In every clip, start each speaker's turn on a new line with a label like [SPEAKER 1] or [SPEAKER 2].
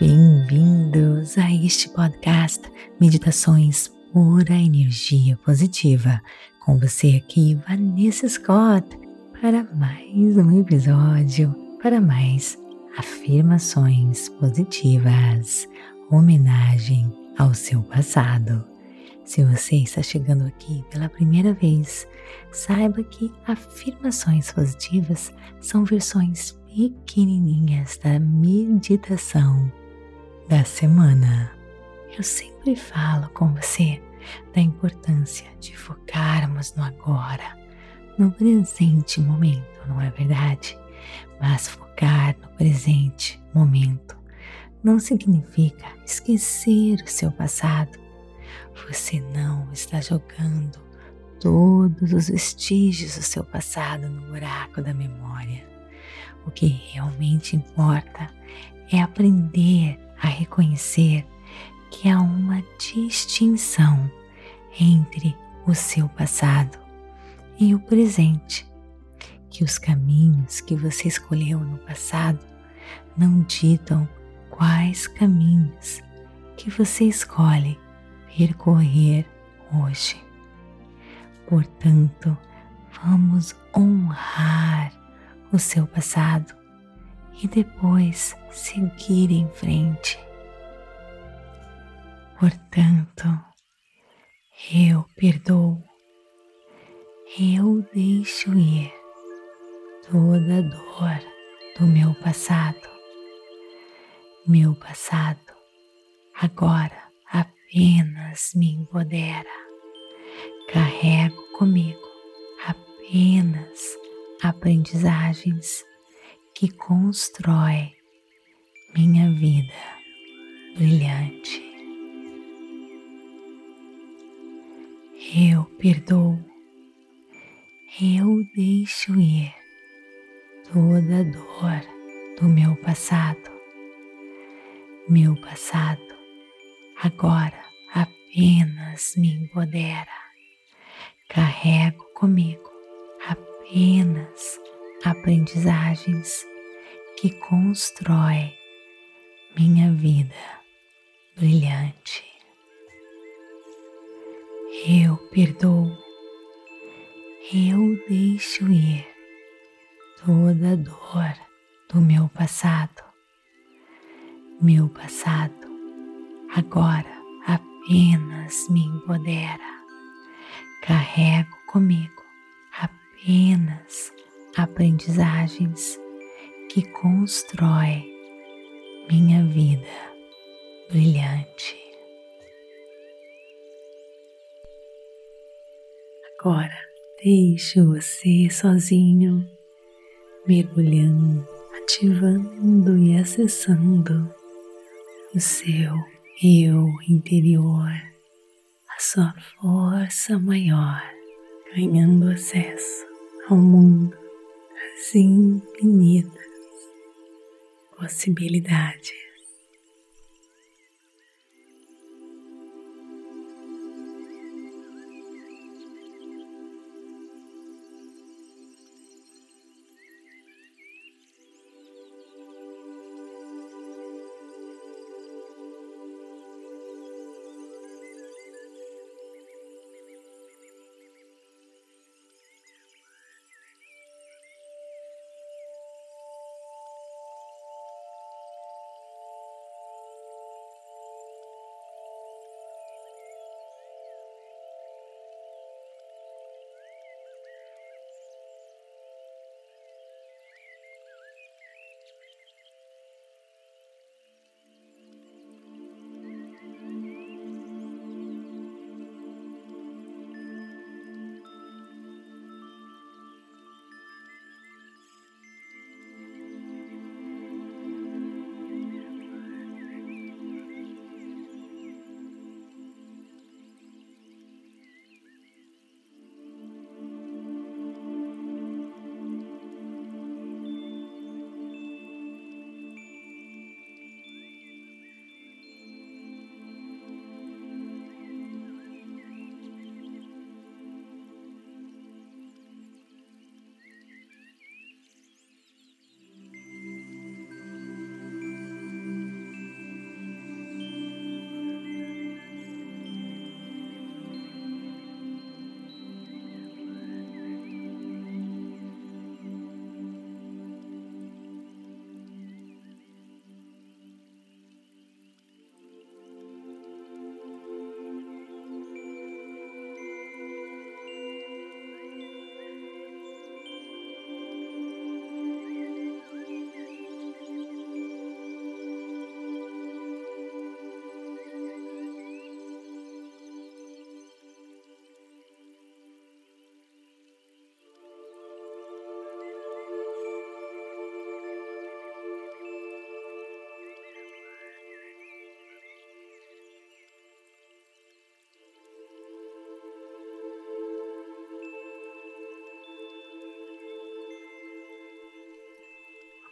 [SPEAKER 1] Bem-vindos a este podcast Meditações Pura Energia Positiva. Com você aqui, Vanessa Scott, para mais um episódio, para mais afirmações positivas, homenagem ao seu passado. Se você está chegando aqui pela primeira vez, saiba que afirmações positivas são versões pequenininhas da meditação da semana. Eu sempre falo com você da importância de focarmos no agora, no presente momento, não é verdade? Mas focar no presente momento não significa esquecer o seu passado. Você não está jogando todos os vestígios do seu passado no buraco da memória. O que realmente importa é aprender a reconhecer que há uma distinção entre o seu passado e o presente, que os caminhos que você escolheu no passado não ditam quais caminhos que você escolhe percorrer hoje. Portanto, vamos honrar o seu passado e depois seguir em frente. Portanto, eu perdoo, eu deixo ir toda a dor do meu passado. Meu passado agora apenas me empodera. Carrego comigo apenas aprendizagens que constrói minha vida brilhante. Eu perdoo, eu deixo ir toda a dor do meu passado. Meu passado agora apenas me empodera. Carrego comigo apenas aprendizagens que constrói minha vida brilhante. Eu perdoo, eu deixo ir toda a dor do meu passado. Meu passado agora apenas me empodera. Carrego comigo apenas aprendizagens que constrói minha vida brilhante. Agora deixe você sozinho, mergulhando, ativando e acessando o seu eu interior, a sua força maior ganhando acesso ao mundo das infinitas possibilidades.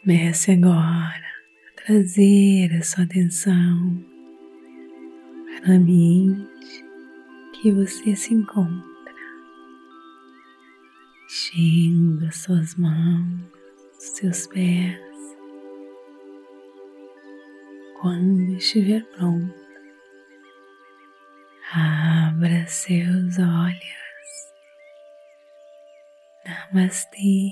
[SPEAKER 1] Comece agora a trazer a sua atenção para o ambiente que você se encontra, enchendo as suas mãos, seus pés. Quando estiver pronto, abra seus olhos. Namastê,